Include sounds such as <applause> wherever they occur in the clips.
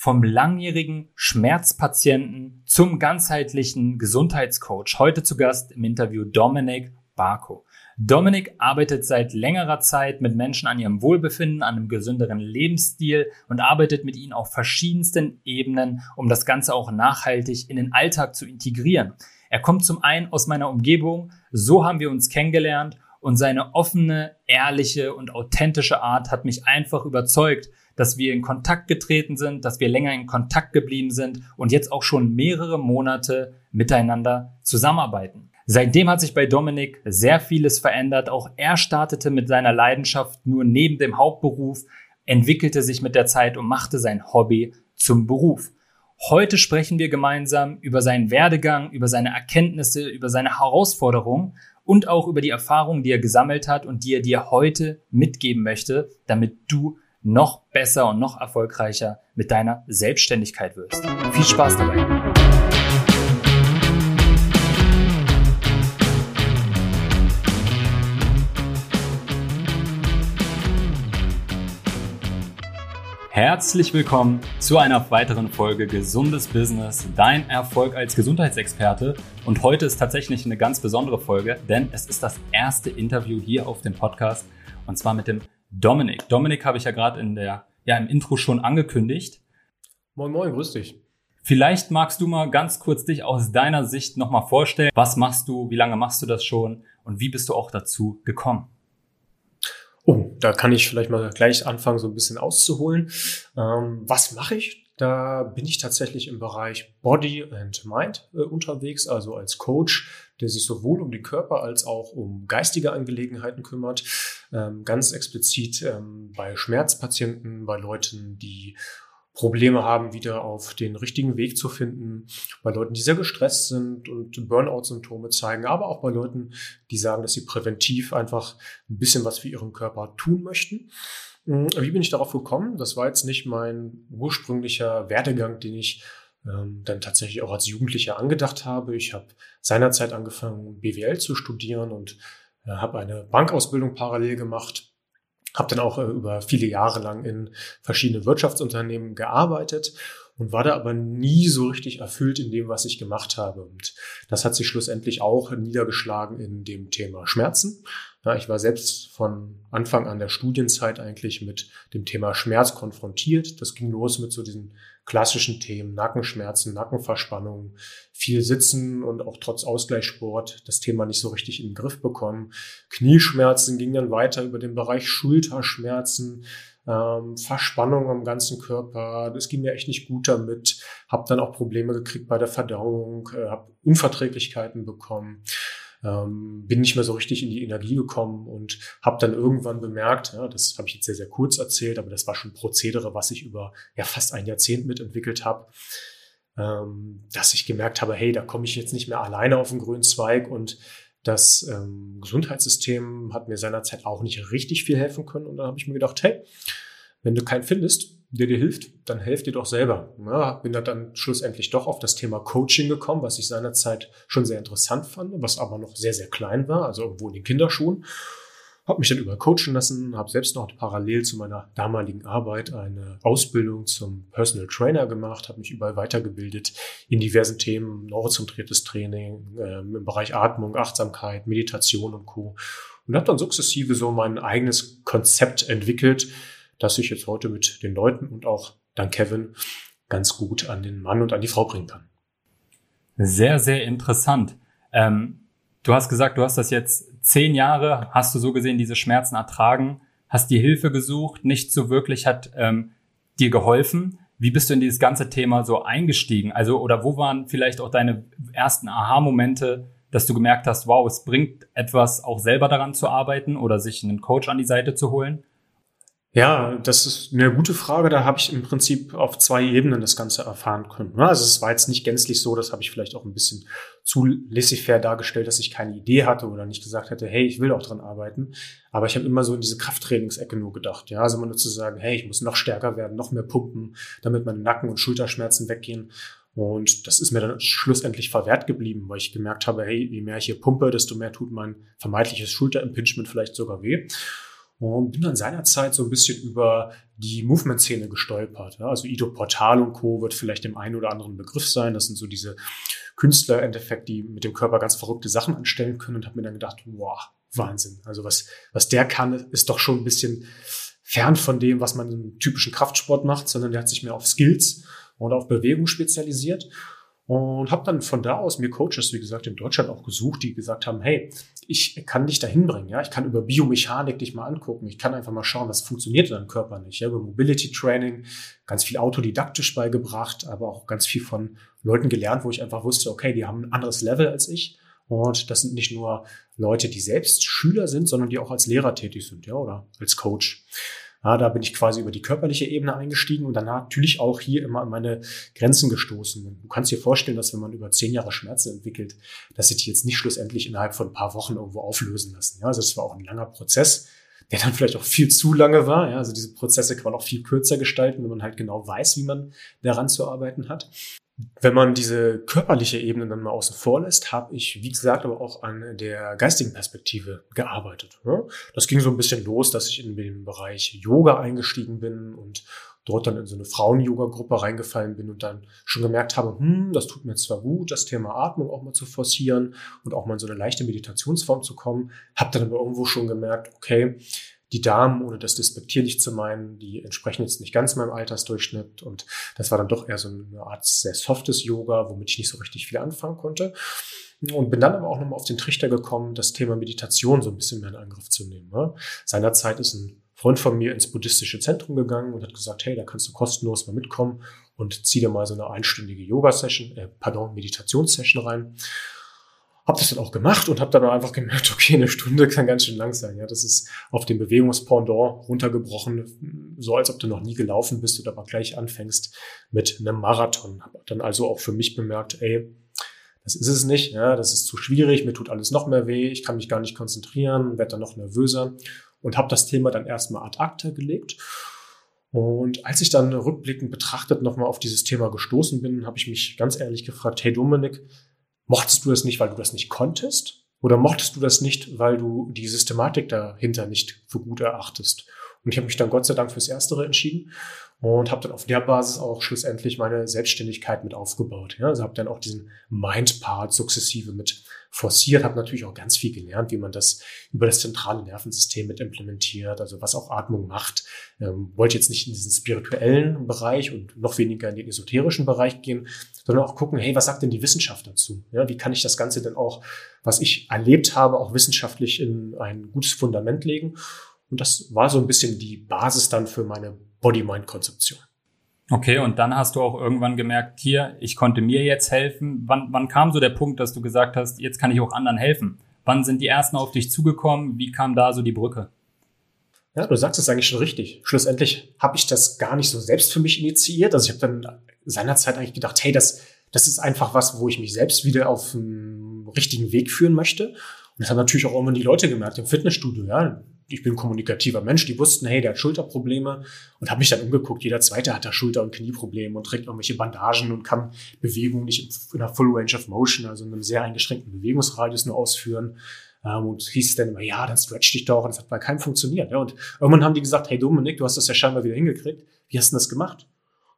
vom langjährigen Schmerzpatienten zum ganzheitlichen Gesundheitscoach. Heute zu Gast im Interview Dominik Barko. Dominik arbeitet seit längerer Zeit mit Menschen an ihrem Wohlbefinden, an einem gesünderen Lebensstil und arbeitet mit ihnen auf verschiedensten Ebenen, um das Ganze auch nachhaltig in den Alltag zu integrieren. Er kommt zum einen aus meiner Umgebung, so haben wir uns kennengelernt und seine offene, ehrliche und authentische Art hat mich einfach überzeugt, dass wir in Kontakt getreten sind, dass wir länger in Kontakt geblieben sind und jetzt auch schon mehrere Monate miteinander zusammenarbeiten. Seitdem hat sich bei Dominik sehr vieles verändert. Auch er startete mit seiner Leidenschaft nur neben dem Hauptberuf, entwickelte sich mit der Zeit und machte sein Hobby zum Beruf. Heute sprechen wir gemeinsam über seinen Werdegang, über seine Erkenntnisse, über seine Herausforderungen und auch über die Erfahrungen, die er gesammelt hat und die er dir heute mitgeben möchte, damit du noch besser und noch erfolgreicher mit deiner Selbstständigkeit wirst. Viel Spaß dabei! Herzlich willkommen zu einer weiteren Folge Gesundes Business, dein Erfolg als Gesundheitsexperte. Und heute ist tatsächlich eine ganz besondere Folge, denn es ist das erste Interview hier auf dem Podcast und zwar mit dem Dominik. Dominik habe ich ja gerade in der, ja, im Intro schon angekündigt. Moin, moin, grüß dich. Vielleicht magst du mal ganz kurz dich aus deiner Sicht nochmal vorstellen. Was machst du? Wie lange machst du das schon? Und wie bist du auch dazu gekommen? Oh, da kann ich vielleicht mal gleich anfangen, so ein bisschen auszuholen. Ähm, was mache ich? Da bin ich tatsächlich im Bereich Body and Mind äh, unterwegs, also als Coach, der sich sowohl um den Körper als auch um geistige Angelegenheiten kümmert. Ähm, ganz explizit ähm, bei Schmerzpatienten, bei Leuten, die Probleme haben, wieder auf den richtigen Weg zu finden, bei Leuten, die sehr gestresst sind und Burnout-Symptome zeigen, aber auch bei Leuten, die sagen, dass sie präventiv einfach ein bisschen was für ihren Körper tun möchten. Hm, wie bin ich darauf gekommen? Das war jetzt nicht mein ursprünglicher Werdegang, den ich ähm, dann tatsächlich auch als Jugendlicher angedacht habe. Ich habe seinerzeit angefangen, BWL zu studieren und habe eine Bankausbildung parallel gemacht habe dann auch äh, über viele Jahre lang in verschiedenen Wirtschaftsunternehmen gearbeitet und war da aber nie so richtig erfüllt in dem, was ich gemacht habe. Und das hat sich schlussendlich auch niedergeschlagen in dem Thema Schmerzen. Ja, ich war selbst von Anfang an der Studienzeit eigentlich mit dem Thema Schmerz konfrontiert. Das ging los mit so diesen klassischen Themen, Nackenschmerzen, Nackenverspannung, viel Sitzen und auch trotz Ausgleichssport das Thema nicht so richtig in den Griff bekommen. Knieschmerzen ging dann weiter über den Bereich Schulterschmerzen, ähm, Verspannung am ganzen Körper. Das ging mir echt nicht gut damit. Hab dann auch Probleme gekriegt bei der Verdauung, äh, habe Unverträglichkeiten bekommen ähm, bin nicht mehr so richtig in die Energie gekommen und habe dann irgendwann bemerkt, ja, das habe ich jetzt sehr, sehr kurz erzählt, aber das war schon Prozedere, was ich über ja fast ein Jahrzehnt mitentwickelt habe, ähm, dass ich gemerkt habe, hey, da komme ich jetzt nicht mehr alleine auf den grünen Zweig und das ähm, Gesundheitssystem hat mir seinerzeit auch nicht richtig viel helfen können. Und dann habe ich mir gedacht, hey, wenn du keinen findest, der dir hilft, dann helft dir doch selber. Ja, bin da dann schlussendlich doch auf das Thema Coaching gekommen, was ich seinerzeit schon sehr interessant fand, was aber noch sehr, sehr klein war, also irgendwo in den Kinderschuhen. Habe mich dann über coachen lassen, habe selbst noch parallel zu meiner damaligen Arbeit eine Ausbildung zum Personal Trainer gemacht, habe mich überall weitergebildet in diversen Themen, neurozentriertes Training, äh, im Bereich Atmung, Achtsamkeit, Meditation und Co. Und habe dann sukzessive so mein eigenes Konzept entwickelt, das ich jetzt heute mit den Leuten und auch dank Kevin ganz gut an den Mann und an die Frau bringen kann. Sehr, sehr interessant. Ähm, du hast gesagt, du hast das jetzt zehn Jahre, hast du so gesehen diese Schmerzen ertragen, hast dir Hilfe gesucht, nicht so wirklich hat ähm, dir geholfen. Wie bist du in dieses ganze Thema so eingestiegen? Also, oder wo waren vielleicht auch deine ersten Aha-Momente, dass du gemerkt hast, wow, es bringt etwas, auch selber daran zu arbeiten oder sich einen Coach an die Seite zu holen? Ja, das ist eine gute Frage. Da habe ich im Prinzip auf zwei Ebenen das Ganze erfahren können. Also es war jetzt nicht gänzlich so, das habe ich vielleicht auch ein bisschen zu laissez-faire dargestellt, dass ich keine Idee hatte oder nicht gesagt hätte, hey, ich will auch dran arbeiten. Aber ich habe immer so in diese Krafttrainingsecke nur gedacht. Ja, also immer nur zu sagen, hey, ich muss noch stärker werden, noch mehr pumpen, damit meine Nacken- und Schulterschmerzen weggehen. Und das ist mir dann schlussendlich verwehrt geblieben, weil ich gemerkt habe, hey, je mehr ich hier pumpe, desto mehr tut mein vermeintliches Schulterimpingement vielleicht sogar weh. Und bin dann seinerzeit so ein bisschen über die Movement-Szene gestolpert. Also Ido Portal und Co. wird vielleicht dem einen oder anderen Begriff sein. Das sind so diese Künstler im Endeffekt, die mit dem Körper ganz verrückte Sachen anstellen können und habe mir dann gedacht, wow, Wahnsinn. Also was, was der kann, ist doch schon ein bisschen fern von dem, was man im typischen Kraftsport macht, sondern der hat sich mehr auf Skills und auf Bewegung spezialisiert. Und habe dann von da aus mir Coaches, wie gesagt, in Deutschland auch gesucht, die gesagt haben, hey, ich kann dich dahin bringen, ja, ich kann über Biomechanik dich mal angucken, ich kann einfach mal schauen, was funktioniert in deinem Körper nicht, ja, über Mobility Training, ganz viel autodidaktisch beigebracht, aber auch ganz viel von Leuten gelernt, wo ich einfach wusste, okay, die haben ein anderes Level als ich. Und das sind nicht nur Leute, die selbst Schüler sind, sondern die auch als Lehrer tätig sind, ja, oder als Coach. Ja, da bin ich quasi über die körperliche Ebene eingestiegen und dann natürlich auch hier immer an meine Grenzen gestoßen. Du kannst dir vorstellen, dass wenn man über zehn Jahre Schmerzen entwickelt, dass sich die jetzt nicht schlussendlich innerhalb von ein paar Wochen irgendwo auflösen lassen. Ja, also das war auch ein langer Prozess, der dann vielleicht auch viel zu lange war. Ja, also diese Prozesse kann man auch viel kürzer gestalten, wenn man halt genau weiß, wie man daran zu arbeiten hat. Wenn man diese körperliche Ebene dann mal außen vor lässt, habe ich, wie gesagt, aber auch an der geistigen Perspektive gearbeitet. Das ging so ein bisschen los, dass ich in den Bereich Yoga eingestiegen bin und dort dann in so eine Frauen-Yoga-Gruppe reingefallen bin und dann schon gemerkt habe, hm, das tut mir zwar gut, das Thema Atmung auch mal zu forcieren und auch mal in so eine leichte Meditationsform zu kommen, habe dann aber irgendwo schon gemerkt, okay, die Damen, ohne das despektierlich zu meinen, die entsprechen jetzt nicht ganz meinem Altersdurchschnitt. Und das war dann doch eher so eine Art sehr softes Yoga, womit ich nicht so richtig viel anfangen konnte. Und bin dann aber auch nochmal auf den Trichter gekommen, das Thema Meditation so ein bisschen mehr in Angriff zu nehmen. Ne? Seinerzeit ist ein Freund von mir ins buddhistische Zentrum gegangen und hat gesagt, hey, da kannst du kostenlos mal mitkommen und zieh dir mal so eine einstündige Yoga-Session, äh, pardon, Meditationssession rein. Hab das dann auch gemacht und habe dann einfach gemerkt, <laughs> okay, eine Stunde kann ganz schön lang sein. Ja, das ist auf dem Bewegungspendant runtergebrochen, so als ob du noch nie gelaufen bist oder aber gleich anfängst mit einem Marathon. Hab dann also auch für mich bemerkt, ey, das ist es nicht, ja, das ist zu schwierig, mir tut alles noch mehr weh, ich kann mich gar nicht konzentrieren, werde dann noch nervöser und habe das Thema dann erstmal ad acta gelegt. Und als ich dann rückblickend betrachtet nochmal auf dieses Thema gestoßen bin, habe ich mich ganz ehrlich gefragt, hey Dominik, Mochtest du das nicht, weil du das nicht konntest? Oder mochtest du das nicht, weil du die Systematik dahinter nicht für gut erachtest? Und ich habe mich dann Gott sei Dank fürs Erstere entschieden und habe dann auf der Basis auch schlussendlich meine Selbstständigkeit mit aufgebaut. Ja, also habe dann auch diesen Mind-Part sukzessive mit forciert, habe natürlich auch ganz viel gelernt, wie man das über das zentrale Nervensystem mit implementiert, also was auch Atmung macht. Ähm, wollte jetzt nicht in diesen spirituellen Bereich und noch weniger in den esoterischen Bereich gehen, sondern auch gucken, hey, was sagt denn die Wissenschaft dazu? Ja, wie kann ich das Ganze denn auch, was ich erlebt habe, auch wissenschaftlich in ein gutes Fundament legen? Und das war so ein bisschen die Basis dann für meine Body-Mind-Konzeption. Okay, und dann hast du auch irgendwann gemerkt, hier, ich konnte mir jetzt helfen. Wann, wann kam so der Punkt, dass du gesagt hast, jetzt kann ich auch anderen helfen? Wann sind die ersten auf dich zugekommen? Wie kam da so die Brücke? Ja, du sagst es eigentlich schon richtig. Schlussendlich habe ich das gar nicht so selbst für mich initiiert. Also ich habe dann seinerzeit eigentlich gedacht, hey, das, das ist einfach was, wo ich mich selbst wieder auf den richtigen Weg führen möchte. Und das haben natürlich auch immer die Leute gemerkt im Fitnessstudio. Ja, ich bin kommunikativer Mensch, die wussten, hey, der hat Schulterprobleme und habe mich dann umgeguckt. Jeder Zweite hat da Schulter- und Knieprobleme und trägt irgendwelche Bandagen und kann Bewegungen nicht in einer Full Range of Motion, also in einem sehr eingeschränkten Bewegungsradius nur ausführen. Ähm, und hieß es dann immer, ja, dann stretch dich doch. Und das hat bei keinem funktioniert. Und irgendwann haben die gesagt, hey Dominik, du hast das ja scheinbar wieder hingekriegt. Wie hast du das gemacht?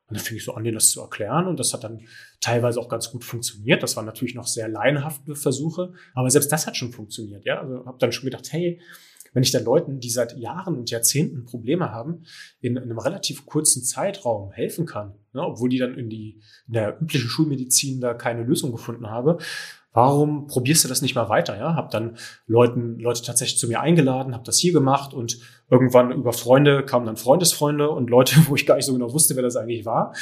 Und dann fing ich so an, denen das zu erklären. Und das hat dann teilweise auch ganz gut funktioniert. Das waren natürlich noch sehr laienhafte Versuche. Aber selbst das hat schon funktioniert. Ja, also habe dann schon gedacht, hey, wenn ich dann Leuten, die seit Jahren und Jahrzehnten Probleme haben, in, in einem relativ kurzen Zeitraum helfen kann, ne, obwohl die dann in, die, in der üblichen Schulmedizin da keine Lösung gefunden habe, warum probierst du das nicht mal weiter? Ja, habe dann Leuten, Leute tatsächlich zu mir eingeladen, habe das hier gemacht und irgendwann über Freunde kamen dann Freundesfreunde und Leute, <laughs> wo ich gar nicht so genau wusste, wer das eigentlich war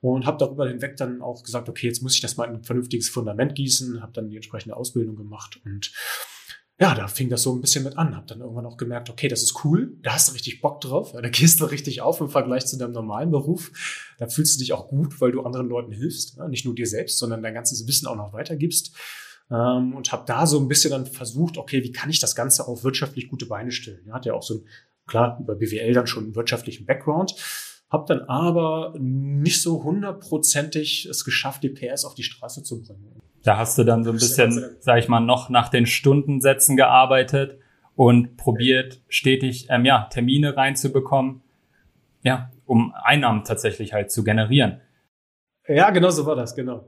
und habe darüber hinweg dann auch gesagt, okay, jetzt muss ich das mal in ein vernünftiges Fundament gießen, habe dann die entsprechende Ausbildung gemacht und ja, da fing das so ein bisschen mit an. Hab dann irgendwann auch gemerkt, okay, das ist cool, da hast du richtig Bock drauf, da gehst du richtig auf im Vergleich zu deinem normalen Beruf. Da fühlst du dich auch gut, weil du anderen Leuten hilfst, nicht nur dir selbst, sondern dein ganzes Wissen auch noch weitergibst. Ähm, und habe da so ein bisschen dann versucht, okay, wie kann ich das Ganze auf wirtschaftlich gute Beine stellen? Ja, hat ja auch so ein, klar, über BWL dann schon einen wirtschaftlichen Background, habe dann aber nicht so hundertprozentig es geschafft, die PS auf die Straße zu bringen. Da hast du dann so ein bisschen, sag ich mal, noch nach den Stundensätzen gearbeitet und probiert stetig ähm, ja, Termine reinzubekommen, ja, um Einnahmen tatsächlich halt zu generieren. Ja, genau so war das, genau.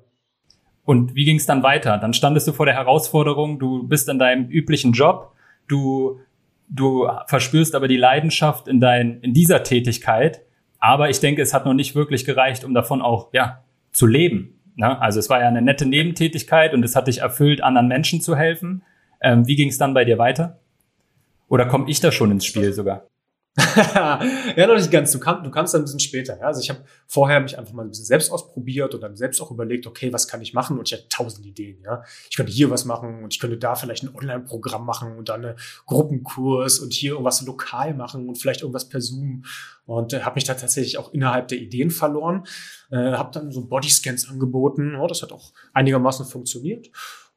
Und wie ging es dann weiter? Dann standest du vor der Herausforderung, du bist in deinem üblichen Job, du, du verspürst aber die Leidenschaft in, dein, in dieser Tätigkeit, aber ich denke, es hat noch nicht wirklich gereicht, um davon auch ja, zu leben. Ne? Also es war ja eine nette Nebentätigkeit und es hat dich erfüllt, anderen Menschen zu helfen. Ähm, wie ging es dann bei dir weiter? Oder komme ich da schon ins Spiel sogar? <laughs> ja, noch nicht ganz. Du, kam, du kamst dann ein bisschen später. Ja? Also ich habe vorher mich einfach mal ein bisschen selbst ausprobiert und dann selbst auch überlegt, okay, was kann ich machen? Und ich hatte tausend Ideen. Ja, ich könnte hier was machen und ich könnte da vielleicht ein Online-Programm machen und dann einen Gruppenkurs und hier irgendwas lokal machen und vielleicht irgendwas per Zoom. Und äh, habe mich da tatsächlich auch innerhalb der Ideen verloren. Äh, habe dann so Bodyscans angeboten. Ja, das hat auch einigermaßen funktioniert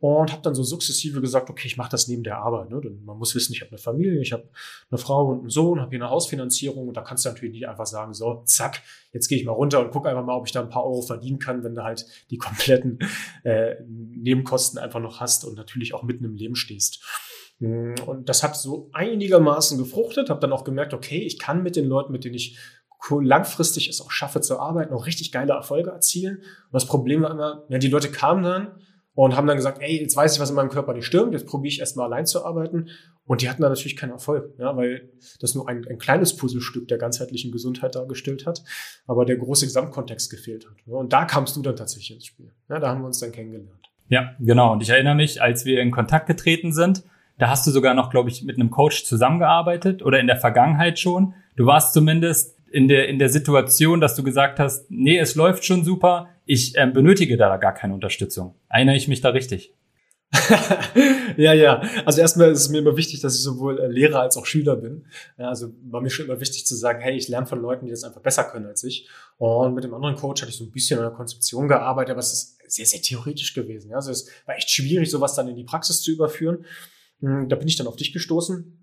und habe dann so sukzessive gesagt, okay, ich mache das neben der Arbeit. Ne? Denn man muss wissen, ich habe eine Familie, ich habe eine Frau und einen Sohn, habe hier eine Hausfinanzierung und da kannst du natürlich nicht einfach sagen, so, zack, jetzt gehe ich mal runter und gucke einfach mal, ob ich da ein paar Euro verdienen kann, wenn du halt die kompletten äh, Nebenkosten einfach noch hast und natürlich auch mitten im Leben stehst. Mm, und das hat so einigermaßen gefruchtet, habe dann auch gemerkt, okay, ich kann mit den Leuten, mit denen ich langfristig es auch schaffe zu arbeiten, auch richtig geile Erfolge erzielen. Und das Problem war immer, ja, die Leute kamen dann, und haben dann gesagt, ey, jetzt weiß ich, was in meinem Körper nicht stimmt, jetzt probiere ich erstmal allein zu arbeiten. Und die hatten da natürlich keinen Erfolg, ja, weil das nur ein, ein kleines Puzzlestück der ganzheitlichen Gesundheit dargestellt hat, aber der große Gesamtkontext gefehlt hat. Ja, und da kamst du dann tatsächlich ins Spiel. Ja, da haben wir uns dann kennengelernt. Ja, genau. Und ich erinnere mich, als wir in Kontakt getreten sind, da hast du sogar noch, glaube ich, mit einem Coach zusammengearbeitet oder in der Vergangenheit schon. Du warst zumindest in der, in der Situation, dass du gesagt hast, nee, es läuft schon super, ich ähm, benötige da gar keine Unterstützung. Erinnere ich mich da richtig? <laughs> ja, ja. Also erstmal ist es mir immer wichtig, dass ich sowohl äh, Lehrer als auch Schüler bin. Also war mir schon immer wichtig zu sagen, hey, ich lerne von Leuten, die das einfach besser können als ich. Und mit dem anderen Coach hatte ich so ein bisschen an der Konzeption gearbeitet, aber es ist sehr, sehr theoretisch gewesen. Also es war echt schwierig, sowas dann in die Praxis zu überführen. Hm, da bin ich dann auf dich gestoßen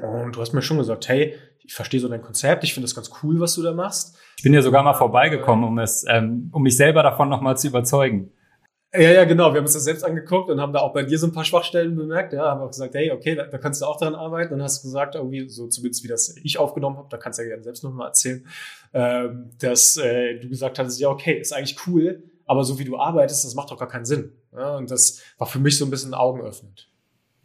und du hast mir schon gesagt, hey, ich verstehe so dein Konzept, ich finde das ganz cool, was du da machst. Ich bin ja sogar mal vorbeigekommen, um es, ähm, um mich selber davon nochmal zu überzeugen. Ja, ja, genau. Wir haben uns das selbst angeguckt und haben da auch bei dir so ein paar Schwachstellen bemerkt. Ja, haben auch gesagt, hey, okay, da, da kannst du auch dran arbeiten. Und dann hast du gesagt, irgendwie, so zumindest wie das ich aufgenommen habe, da kannst du ja gerne selbst nochmal erzählen, ähm, dass äh, du gesagt hast, ja, okay, ist eigentlich cool, aber so wie du arbeitest, das macht doch gar keinen Sinn. Ja, und das war für mich so ein bisschen Augen öffnend.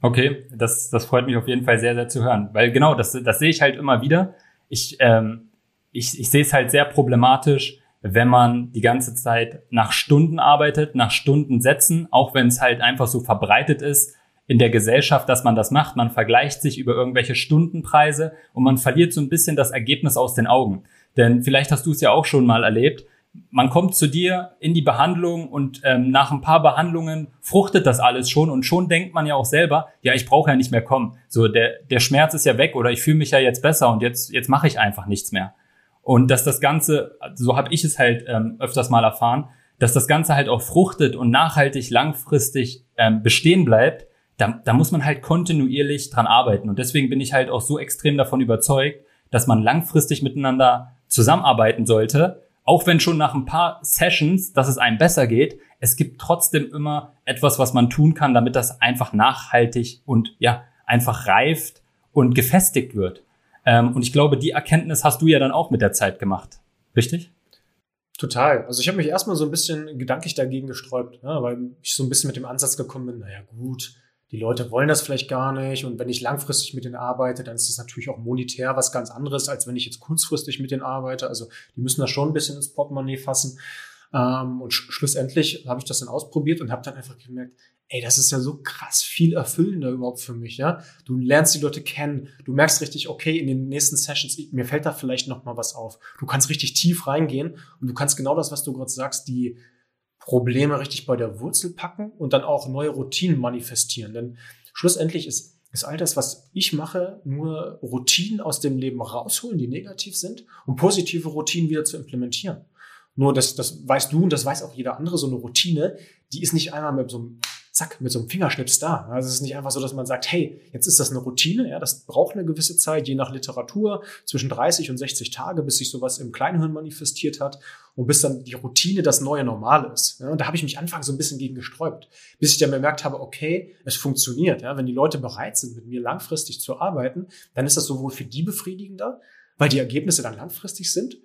Okay, das, das freut mich auf jeden Fall sehr, sehr zu hören. Weil genau, das, das sehe ich halt immer wieder. Ich, ähm, ich, ich sehe es halt sehr problematisch, wenn man die ganze Zeit nach Stunden arbeitet, nach Stunden setzen, auch wenn es halt einfach so verbreitet ist in der Gesellschaft, dass man das macht. Man vergleicht sich über irgendwelche Stundenpreise und man verliert so ein bisschen das Ergebnis aus den Augen. Denn vielleicht hast du es ja auch schon mal erlebt, man kommt zu dir in die Behandlung und ähm, nach ein paar Behandlungen fruchtet das alles schon und schon denkt man ja auch selber, ja, ich brauche ja nicht mehr kommen. So der der Schmerz ist ja weg oder ich fühle mich ja jetzt besser und jetzt jetzt mache ich einfach nichts mehr. Und dass das Ganze, so habe ich es halt ähm, öfters mal erfahren, dass das Ganze halt auch fruchtet und nachhaltig langfristig ähm, bestehen bleibt, da, da muss man halt kontinuierlich dran arbeiten. Und deswegen bin ich halt auch so extrem davon überzeugt, dass man langfristig miteinander zusammenarbeiten sollte, auch wenn schon nach ein paar Sessions, dass es einem besser geht, es gibt trotzdem immer etwas, was man tun kann, damit das einfach nachhaltig und ja, einfach reift und gefestigt wird. Ähm, und ich glaube, die Erkenntnis hast du ja dann auch mit der Zeit gemacht. Richtig? Total. Also ich habe mich erstmal so ein bisschen gedanklich dagegen gesträubt, ja, weil ich so ein bisschen mit dem Ansatz gekommen bin, naja gut, die Leute wollen das vielleicht gar nicht. Und wenn ich langfristig mit denen arbeite, dann ist das natürlich auch monetär was ganz anderes, als wenn ich jetzt kurzfristig mit denen arbeite. Also die müssen das schon ein bisschen ins Portemonnaie fassen. Ähm, und sch schlussendlich habe ich das dann ausprobiert und habe dann einfach gemerkt, ey, das ist ja so krass viel erfüllender überhaupt für mich, ja. Du lernst die Leute kennen, du merkst richtig, okay, in den nächsten Sessions, mir fällt da vielleicht noch mal was auf. Du kannst richtig tief reingehen und du kannst genau das, was du gerade sagst, die Probleme richtig bei der Wurzel packen und dann auch neue Routinen manifestieren. Denn schlussendlich ist, ist all das, was ich mache, nur Routinen aus dem Leben rausholen, die negativ sind, um positive Routinen wieder zu implementieren. Nur das, das weißt du und das weiß auch jeder andere, so eine Routine, die ist nicht einmal mit so einem zack, mit so einem Fingerschnips da. Also es ist nicht einfach so, dass man sagt, hey, jetzt ist das eine Routine, ja, das braucht eine gewisse Zeit, je nach Literatur, zwischen 30 und 60 Tage, bis sich sowas im Kleinhirn manifestiert hat und bis dann die Routine das neue Normal ist. Ja, und da habe ich mich anfangs so ein bisschen gegen gesträubt, bis ich dann bemerkt habe, okay, es funktioniert. Ja, wenn die Leute bereit sind, mit mir langfristig zu arbeiten, dann ist das sowohl für die befriedigender, weil die Ergebnisse dann langfristig sind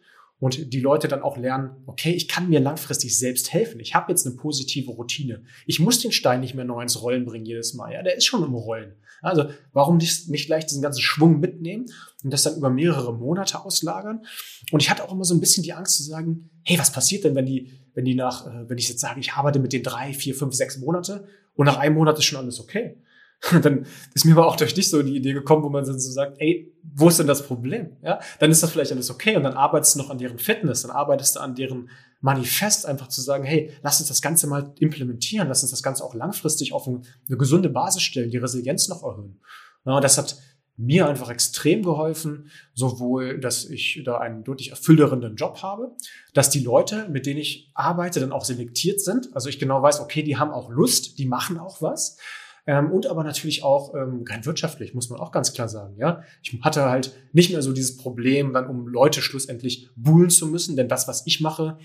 und die Leute dann auch lernen, okay, ich kann mir langfristig selbst helfen. Ich habe jetzt eine positive Routine. Ich muss den Stein nicht mehr neu ins Rollen bringen jedes Mal. Ja, der ist schon im Rollen. Also warum nicht, nicht gleich diesen ganzen Schwung mitnehmen und das dann über mehrere Monate auslagern? Und ich hatte auch immer so ein bisschen die Angst zu sagen, hey, was passiert denn, wenn die, wenn die nach, äh, wenn ich jetzt sage, ich arbeite mit den drei, vier, fünf, sechs Monate und nach einem Monat ist schon alles okay? <laughs> Dann ist mir aber auch durch dich so die Idee gekommen, wo man dann so sagt, ey, wo ist denn das Problem? Ja, dann ist das vielleicht alles okay und dann arbeitest du noch an deren Fitness, dann arbeitest du an deren Manifest, einfach zu sagen, hey, lass uns das Ganze mal implementieren, lass uns das Ganze auch langfristig auf eine gesunde Basis stellen, die Resilienz noch erhöhen. Ja, das hat mir einfach extrem geholfen, sowohl, dass ich da einen deutlich erfüllenderen Job habe, dass die Leute, mit denen ich arbeite, dann auch selektiert sind. Also ich genau weiß, okay, die haben auch Lust, die machen auch was. Ähm, und aber natürlich auch ähm, rein wirtschaftlich, muss man auch ganz klar sagen. Ja, Ich hatte halt nicht mehr so dieses Problem, dann um Leute schlussendlich buhlen zu müssen, denn das, was ich mache,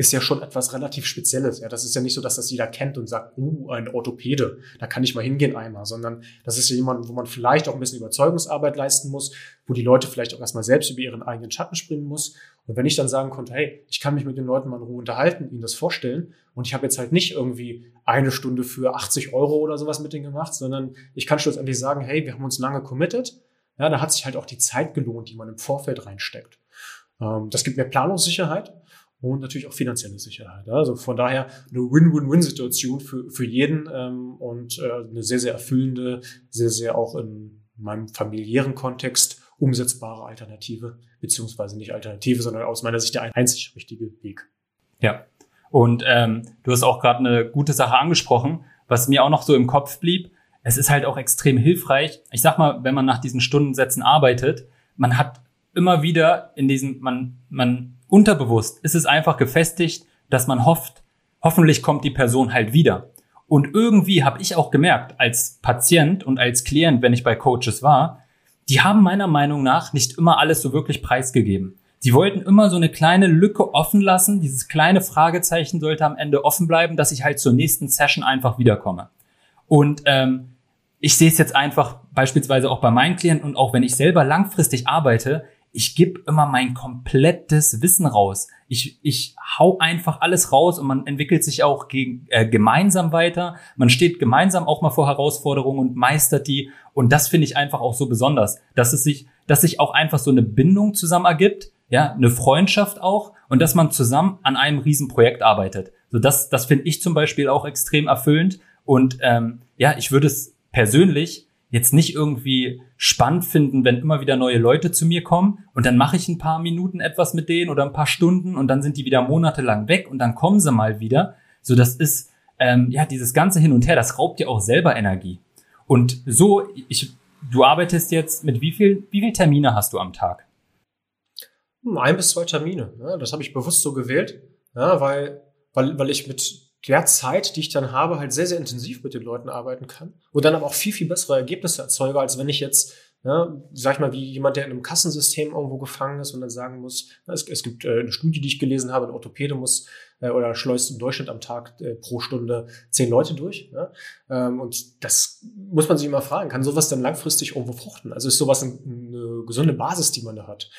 ist ja schon etwas relativ Spezielles. Ja, das ist ja nicht so, dass das jeder kennt und sagt, uh, ein Orthopäde, da kann ich mal hingehen einmal, sondern das ist ja jemand, wo man vielleicht auch ein bisschen Überzeugungsarbeit leisten muss, wo die Leute vielleicht auch erstmal selbst über ihren eigenen Schatten springen muss. Und wenn ich dann sagen konnte, hey, ich kann mich mit den Leuten mal in Ruhe unterhalten, ihnen das vorstellen und ich habe jetzt halt nicht irgendwie eine Stunde für 80 Euro oder sowas mit denen gemacht, sondern ich kann schlussendlich sagen, hey, wir haben uns lange committed. Ja, da hat sich halt auch die Zeit gelohnt, die man im Vorfeld reinsteckt. Ähm, das gibt mir Planungssicherheit und natürlich auch finanzielle Sicherheit. Also von daher eine Win-Win-Win-Situation für, für jeden ähm, und äh, eine sehr, sehr erfüllende, sehr, sehr auch in meinem familiären Kontext umsetzbare Alternative, beziehungsweise nicht Alternative, sondern aus meiner Sicht der einzig richtige Weg. Ja, und ähm, du hast auch gerade eine gute Sache angesprochen, was mir auch noch so im Kopf blieb. Es ist halt auch extrem hilfreich. Ich sag mal, wenn man nach diesen Stundensätzen arbeitet, man hat immer wieder in diesem, man, man unterbewusst ist es einfach gefestigt, dass man hofft, hoffentlich kommt die Person halt wieder. Und irgendwie habe ich auch gemerkt, als Patient und als Klient, wenn ich bei Coaches war, die haben meiner Meinung nach nicht immer alles so wirklich preisgegeben. Sie wollten immer so eine kleine Lücke offen lassen. Dieses kleine Fragezeichen sollte am Ende offen bleiben, dass ich halt zur nächsten Session einfach wiederkomme. Und ähm, ich sehe es jetzt einfach beispielsweise auch bei meinen Klienten und auch wenn ich selber langfristig arbeite, ich gebe immer mein komplettes Wissen raus. Ich, ich hau einfach alles raus und man entwickelt sich auch gegen, äh, gemeinsam weiter. Man steht gemeinsam auch mal vor Herausforderungen und meistert die. Und das finde ich einfach auch so besonders, dass es sich, dass sich auch einfach so eine Bindung zusammen ergibt, ja, eine Freundschaft auch und dass man zusammen an einem Riesenprojekt arbeitet. So das, das finde ich zum Beispiel auch extrem erfüllend. Und ähm, ja, ich würde es persönlich jetzt nicht irgendwie spannend finden, wenn immer wieder neue Leute zu mir kommen und dann mache ich ein paar Minuten etwas mit denen oder ein paar Stunden und dann sind die wieder monatelang weg und dann kommen sie mal wieder. So, das ist ähm, ja dieses ganze Hin und Her, das raubt dir auch selber Energie. Und so, ich, du arbeitest jetzt mit wie viel, wie viel Termine hast du am Tag? Ein bis zwei Termine. Ja, das habe ich bewusst so gewählt, ja, weil, weil, weil ich mit der Zeit, die ich dann habe, halt sehr, sehr intensiv mit den Leuten arbeiten kann und dann aber auch viel, viel bessere Ergebnisse erzeuge, als wenn ich jetzt, ja, sag ich mal, wie jemand, der in einem Kassensystem irgendwo gefangen ist und dann sagen muss, es, es gibt äh, eine Studie, die ich gelesen habe, ein Orthopäde muss äh, oder schleust im Durchschnitt am Tag äh, pro Stunde zehn Leute durch. Ja? Ähm, und das muss man sich immer fragen, kann sowas dann langfristig irgendwo fruchten? Also ist sowas eine, eine gesunde Basis, die man da hat?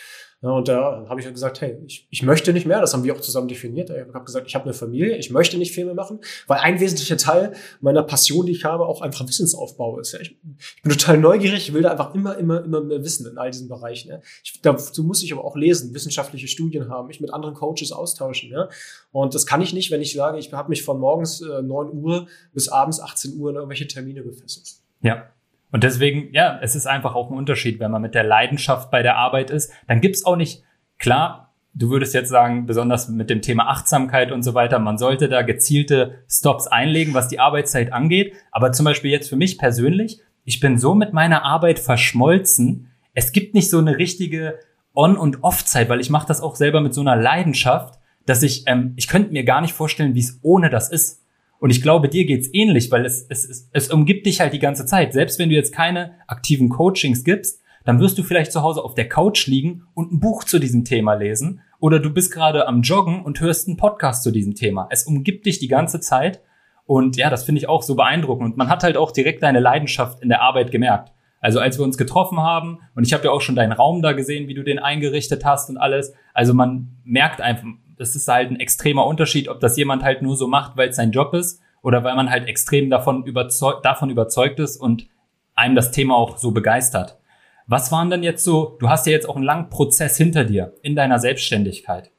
Ja, und da habe ich halt gesagt, hey, ich, ich möchte nicht mehr, das haben wir auch zusammen definiert. Ich habe gesagt, ich habe eine Familie, ich möchte nicht viel mehr machen, weil ein wesentlicher Teil meiner Passion, die ich habe, auch einfach Wissensaufbau ist. Ja. Ich, ich bin total neugierig, ich will da einfach immer, immer, immer mehr wissen in all diesen Bereichen. Ja. Ich, dazu muss ich aber auch lesen, wissenschaftliche Studien haben, mich mit anderen Coaches austauschen. Ja. Und das kann ich nicht, wenn ich sage, ich habe mich von morgens äh, 9 Uhr bis abends 18 Uhr in irgendwelche Termine gefesselt. Ja, und deswegen, ja, es ist einfach auch ein Unterschied, wenn man mit der Leidenschaft bei der Arbeit ist. Dann gibt's auch nicht, klar, du würdest jetzt sagen, besonders mit dem Thema Achtsamkeit und so weiter, man sollte da gezielte Stops einlegen, was die Arbeitszeit angeht. Aber zum Beispiel jetzt für mich persönlich, ich bin so mit meiner Arbeit verschmolzen. Es gibt nicht so eine richtige On- und Off-Zeit, weil ich mache das auch selber mit so einer Leidenschaft, dass ich, ähm, ich könnte mir gar nicht vorstellen, wie es ohne das ist. Und ich glaube, dir geht's ähnlich, weil es, es, es, es umgibt dich halt die ganze Zeit. Selbst wenn du jetzt keine aktiven Coachings gibst, dann wirst du vielleicht zu Hause auf der Couch liegen und ein Buch zu diesem Thema lesen. Oder du bist gerade am Joggen und hörst einen Podcast zu diesem Thema. Es umgibt dich die ganze Zeit. Und ja, das finde ich auch so beeindruckend. Und man hat halt auch direkt deine Leidenschaft in der Arbeit gemerkt. Also als wir uns getroffen haben, und ich habe ja auch schon deinen Raum da gesehen, wie du den eingerichtet hast und alles. Also man merkt einfach, das ist halt ein extremer Unterschied, ob das jemand halt nur so macht, weil es sein Job ist oder weil man halt extrem davon, überzeug davon überzeugt ist und einem das Thema auch so begeistert. Was waren denn jetzt so, du hast ja jetzt auch einen langen Prozess hinter dir in deiner Selbstständigkeit.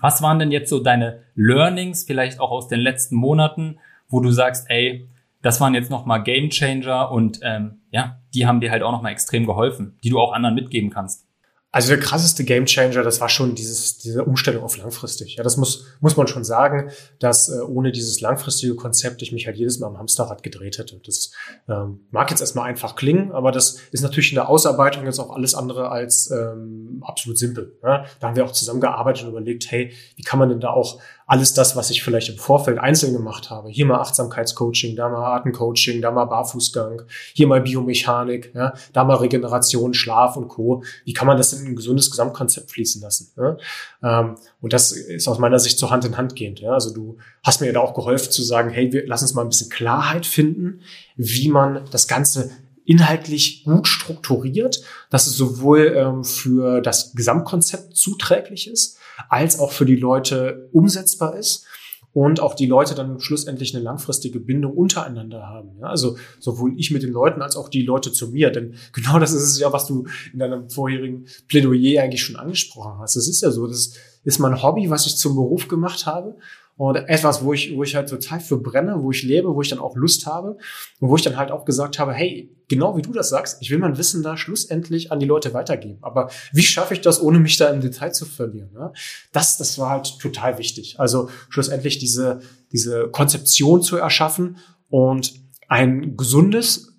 Was waren denn jetzt so deine Learnings, vielleicht auch aus den letzten Monaten, wo du sagst, ey, das waren jetzt nochmal Game Changer und ähm, ja, die haben dir halt auch nochmal extrem geholfen, die du auch anderen mitgeben kannst? Also der krasseste Gamechanger, das war schon dieses, diese Umstellung auf langfristig. Ja, das muss, muss man schon sagen, dass äh, ohne dieses langfristige Konzept ich mich halt jedes Mal am Hamsterrad gedreht hätte. Das ähm, mag jetzt erstmal einfach klingen, aber das ist natürlich in der Ausarbeitung jetzt auch alles andere als ähm, absolut simpel. Ja? Da haben wir auch zusammengearbeitet und überlegt, hey, wie kann man denn da auch alles das, was ich vielleicht im Vorfeld einzeln gemacht habe. Hier mal Achtsamkeitscoaching, da mal Atemcoaching, da mal Barfußgang, hier mal Biomechanik, ja, da mal Regeneration, Schlaf und Co. Wie kann man das in ein gesundes Gesamtkonzept fließen lassen? Ja? Ähm, und das ist aus meiner Sicht so Hand in Hand gehend. Ja? Also du hast mir da auch geholfen zu sagen, hey, wir lass uns mal ein bisschen Klarheit finden, wie man das Ganze inhaltlich gut strukturiert, dass es sowohl ähm, für das Gesamtkonzept zuträglich ist, als auch für die Leute umsetzbar ist und auch die Leute dann schlussendlich eine langfristige Bindung untereinander haben. Ja, also sowohl ich mit den Leuten als auch die Leute zu mir. Denn genau das ist es ja, was du in deinem vorherigen Plädoyer eigentlich schon angesprochen hast. Das ist ja so, das ist mein Hobby, was ich zum Beruf gemacht habe und etwas, wo ich, wo ich halt total für brenne, wo ich lebe, wo ich dann auch Lust habe und wo ich dann halt auch gesagt habe, hey, genau wie du das sagst, ich will mein Wissen da schlussendlich an die Leute weitergeben. Aber wie schaffe ich das, ohne mich da im Detail zu verlieren? Ne? Das, das war halt total wichtig. Also schlussendlich diese, diese Konzeption zu erschaffen und ein gesundes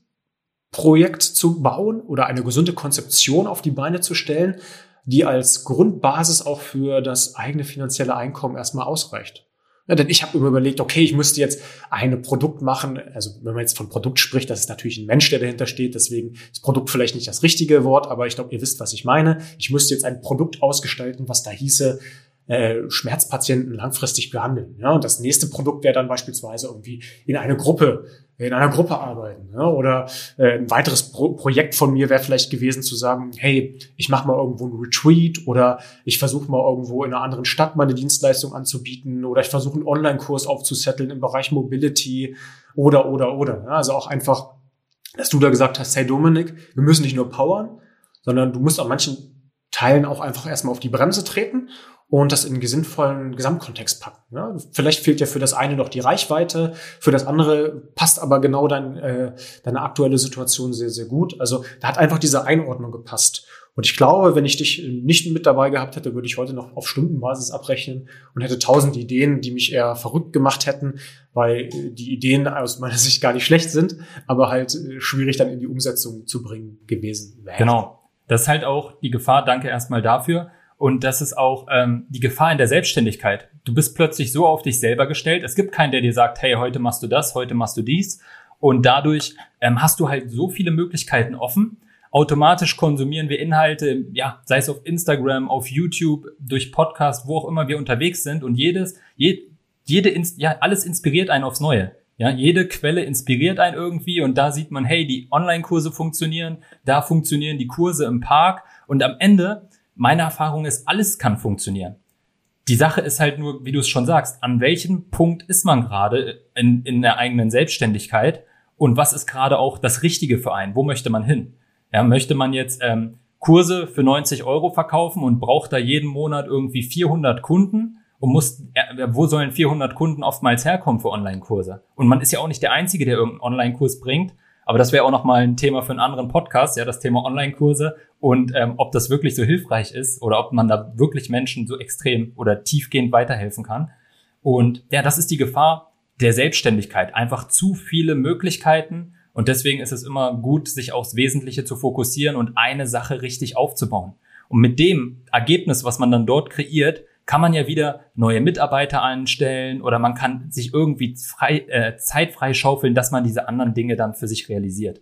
Projekt zu bauen oder eine gesunde Konzeption auf die Beine zu stellen, die als Grundbasis auch für das eigene finanzielle Einkommen erstmal ausreicht. Ja, denn ich habe immer überlegt, okay, ich müsste jetzt ein Produkt machen. Also wenn man jetzt von Produkt spricht, das ist natürlich ein Mensch, der dahinter steht. Deswegen ist Produkt vielleicht nicht das richtige Wort, aber ich glaube, ihr wisst, was ich meine. Ich müsste jetzt ein Produkt ausgestalten, was da hieße, äh, Schmerzpatienten langfristig behandeln. Ja, und das nächste Produkt wäre dann beispielsweise irgendwie in eine Gruppe in einer Gruppe arbeiten. Ja? Oder äh, ein weiteres Pro Projekt von mir wäre vielleicht gewesen zu sagen, hey, ich mache mal irgendwo ein Retreat oder ich versuche mal irgendwo in einer anderen Stadt meine Dienstleistung anzubieten oder ich versuche einen Online-Kurs aufzusetteln im Bereich Mobility oder, oder, oder. Ja? Also auch einfach, dass du da gesagt hast, hey Dominik, wir müssen nicht nur powern, sondern du musst an manchen Teilen auch einfach erstmal auf die Bremse treten und das in sinnvollen Gesamtkontext packen. Ja? Vielleicht fehlt ja für das eine noch die Reichweite, für das andere passt aber genau dein, äh, deine aktuelle Situation sehr, sehr gut. Also da hat einfach diese Einordnung gepasst. Und ich glaube, wenn ich dich nicht mit dabei gehabt hätte, würde ich heute noch auf Stundenbasis abrechnen und hätte tausend Ideen, die mich eher verrückt gemacht hätten, weil die Ideen aus meiner Sicht gar nicht schlecht sind, aber halt äh, schwierig dann in die Umsetzung zu bringen gewesen wären. Genau. Das ist halt auch die Gefahr. Danke erstmal dafür. Und das ist auch ähm, die Gefahr in der Selbstständigkeit. Du bist plötzlich so auf dich selber gestellt. Es gibt keinen, der dir sagt, hey, heute machst du das, heute machst du dies. Und dadurch ähm, hast du halt so viele Möglichkeiten offen. Automatisch konsumieren wir Inhalte, ja, sei es auf Instagram, auf YouTube, durch Podcast, wo auch immer wir unterwegs sind. Und jedes, je, jede, ja, alles inspiriert einen aufs Neue. Ja, jede Quelle inspiriert einen irgendwie und da sieht man, hey, die Online-Kurse funktionieren, da funktionieren die Kurse im Park und am Ende meine Erfahrung ist, alles kann funktionieren. Die Sache ist halt nur, wie du es schon sagst, an welchem Punkt ist man gerade in, in der eigenen Selbstständigkeit und was ist gerade auch das Richtige für einen? Wo möchte man hin? Ja, möchte man jetzt ähm, Kurse für 90 Euro verkaufen und braucht da jeden Monat irgendwie 400 Kunden und muss, wo sollen 400 Kunden oftmals herkommen für Online-Kurse? Und man ist ja auch nicht der Einzige, der irgendeinen Online-Kurs bringt. Aber das wäre auch noch mal ein Thema für einen anderen Podcast, ja, das Thema Online-Kurse und ähm, ob das wirklich so hilfreich ist oder ob man da wirklich Menschen so extrem oder tiefgehend weiterhelfen kann. Und ja, das ist die Gefahr der Selbstständigkeit. Einfach zu viele Möglichkeiten und deswegen ist es immer gut, sich aufs Wesentliche zu fokussieren und eine Sache richtig aufzubauen. Und mit dem Ergebnis, was man dann dort kreiert, kann man ja wieder neue Mitarbeiter anstellen oder man kann sich irgendwie frei, äh, Zeit freischaufeln, dass man diese anderen Dinge dann für sich realisiert.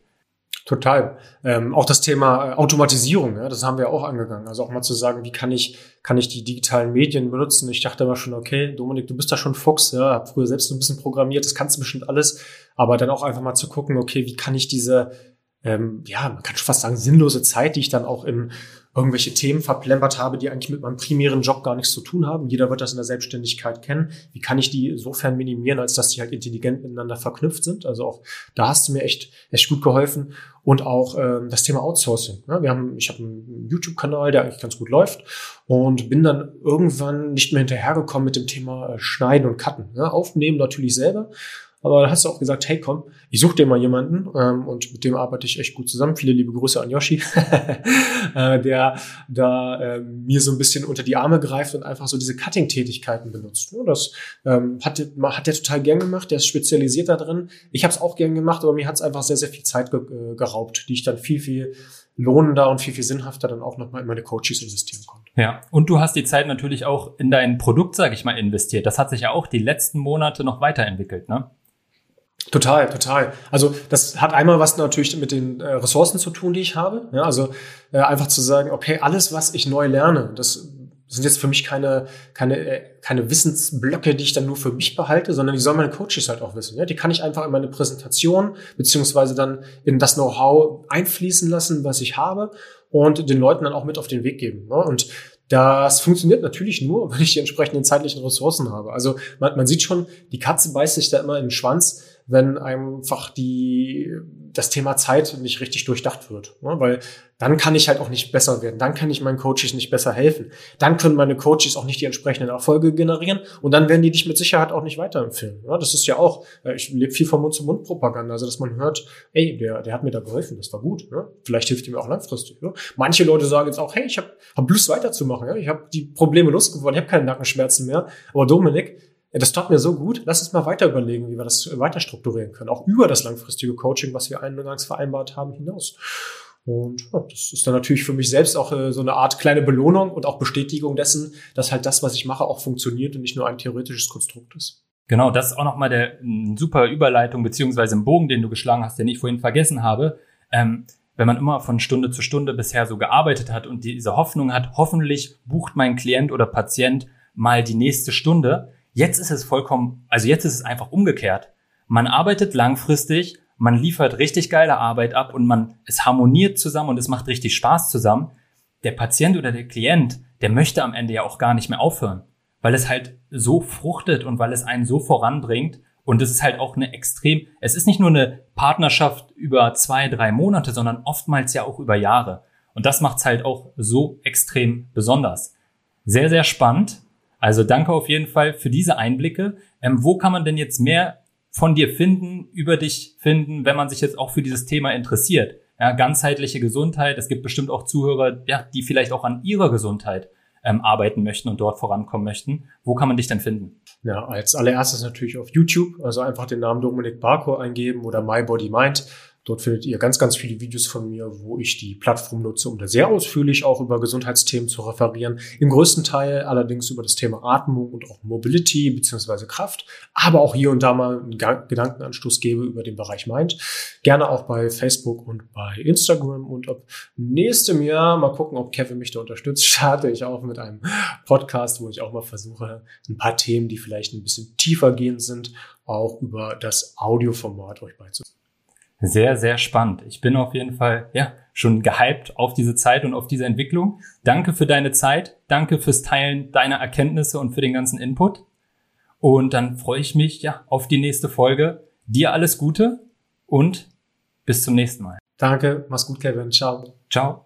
Total. Ähm, auch das Thema äh, Automatisierung, ja, das haben wir auch angegangen. Also auch mal zu sagen, wie kann ich, kann ich die digitalen Medien benutzen? Ich dachte immer schon, okay, Dominik, du bist da schon Fuchs, ja, hab früher selbst so ein bisschen programmiert, das kannst du bestimmt alles. Aber dann auch einfach mal zu gucken, okay, wie kann ich diese, ähm, ja, man kann schon fast sagen, sinnlose Zeit, die ich dann auch in irgendwelche Themen verplempert habe, die eigentlich mit meinem primären Job gar nichts zu tun haben. Jeder wird das in der Selbstständigkeit kennen. Wie kann ich die insofern minimieren, als dass die halt intelligent miteinander verknüpft sind? Also auch da hast du mir echt, echt gut geholfen. Und auch ähm, das Thema Outsourcing. Ja, wir haben, ich habe einen YouTube-Kanal, der eigentlich ganz gut läuft und bin dann irgendwann nicht mehr hinterhergekommen mit dem Thema äh, Schneiden und Cutten. Ja, aufnehmen natürlich selber aber da hast du auch gesagt, hey komm, ich suche dir mal jemanden ähm, und mit dem arbeite ich echt gut zusammen. Viele liebe Grüße an Yoshi, <laughs> äh, der da äh, mir so ein bisschen unter die Arme greift und einfach so diese Cutting-Tätigkeiten benutzt. Ja, das ähm, hat, hat der total gern gemacht, der ist spezialisiert da drin. Ich habe es auch gern gemacht, aber mir hat es einfach sehr, sehr viel Zeit ge äh, geraubt, die ich dann viel, viel lohnender und viel, viel sinnhafter dann auch nochmal in meine Coaches investieren konnte. Ja, und du hast die Zeit natürlich auch in dein Produkt, sage ich mal, investiert. Das hat sich ja auch die letzten Monate noch weiterentwickelt, ne? Total, total. Also das hat einmal was natürlich mit den äh, Ressourcen zu tun, die ich habe. Ja, also äh, einfach zu sagen, okay, alles, was ich neu lerne, das sind jetzt für mich keine, keine, äh, keine Wissensblöcke, die ich dann nur für mich behalte, sondern die sollen meine Coaches halt auch wissen. Ja? Die kann ich einfach in meine Präsentation beziehungsweise dann in das Know-how einfließen lassen, was ich habe und den Leuten dann auch mit auf den Weg geben. Ne? Und das funktioniert natürlich nur, wenn ich die entsprechenden zeitlichen Ressourcen habe. Also man, man sieht schon, die Katze beißt sich da immer in den Schwanz wenn einfach die, das Thema Zeit nicht richtig durchdacht wird. Ne? Weil dann kann ich halt auch nicht besser werden. Dann kann ich meinen Coaches nicht besser helfen. Dann können meine Coaches auch nicht die entsprechenden Erfolge generieren. Und dann werden die dich mit Sicherheit auch nicht weiterempfehlen. Ne? Das ist ja auch, äh, ich lebe viel von Mund-zu-Mund-Propaganda. Also, dass man hört, ey, der, der hat mir da geholfen, das war gut. Ne? Vielleicht hilft ihm auch langfristig. Ne? Manche Leute sagen jetzt auch, hey, ich habe hab Lust weiterzumachen. Ja? Ich habe die Probleme losgeworden, ich habe keine Nackenschmerzen mehr. Aber Dominik, ja, das tut mir so gut, lass uns mal weiter überlegen, wie wir das weiter strukturieren können, auch über das langfristige Coaching, was wir eingangs vereinbart haben, hinaus. Und ja, das ist dann natürlich für mich selbst auch äh, so eine Art kleine Belohnung und auch Bestätigung dessen, dass halt das, was ich mache, auch funktioniert und nicht nur ein theoretisches Konstrukt ist. Genau, das ist auch nochmal der super Überleitung beziehungsweise im Bogen, den du geschlagen hast, den ich vorhin vergessen habe. Ähm, wenn man immer von Stunde zu Stunde bisher so gearbeitet hat und diese Hoffnung hat, hoffentlich bucht mein Klient oder Patient mal die nächste Stunde, Jetzt ist es vollkommen, also jetzt ist es einfach umgekehrt. Man arbeitet langfristig, man liefert richtig geile Arbeit ab und man, es harmoniert zusammen und es macht richtig Spaß zusammen. Der Patient oder der Klient, der möchte am Ende ja auch gar nicht mehr aufhören, weil es halt so fruchtet und weil es einen so voranbringt. Und es ist halt auch eine extrem, es ist nicht nur eine Partnerschaft über zwei, drei Monate, sondern oftmals ja auch über Jahre. Und das macht es halt auch so extrem besonders. Sehr, sehr spannend. Also danke auf jeden Fall für diese Einblicke. Ähm, wo kann man denn jetzt mehr von dir finden, über dich finden, wenn man sich jetzt auch für dieses Thema interessiert? Ja, ganzheitliche Gesundheit. Es gibt bestimmt auch Zuhörer, ja, die vielleicht auch an ihrer Gesundheit ähm, arbeiten möchten und dort vorankommen möchten. Wo kann man dich denn finden? Ja, als allererstes natürlich auf YouTube. Also einfach den Namen Dominik Barco eingeben oder My Body Mind. Dort findet ihr ganz, ganz viele Videos von mir, wo ich die Plattform nutze, um da sehr ausführlich auch über Gesundheitsthemen zu referieren. Im größten Teil allerdings über das Thema Atmung und auch Mobility beziehungsweise Kraft, aber auch hier und da mal einen Gedankenanstoß gebe über den Bereich Mind. Gerne auch bei Facebook und bei Instagram und ab nächstem Jahr mal gucken, ob Kevin mich da unterstützt, <laughs> starte ich auch mit einem Podcast, wo ich auch mal versuche, ein paar Themen, die vielleicht ein bisschen tiefer gehend sind, auch über das Audioformat euch beizubringen. Sehr, sehr spannend. Ich bin auf jeden Fall, ja, schon gehypt auf diese Zeit und auf diese Entwicklung. Danke für deine Zeit. Danke fürs Teilen deiner Erkenntnisse und für den ganzen Input. Und dann freue ich mich, ja, auf die nächste Folge. Dir alles Gute und bis zum nächsten Mal. Danke. Mach's gut, Kevin. Ciao. Ciao.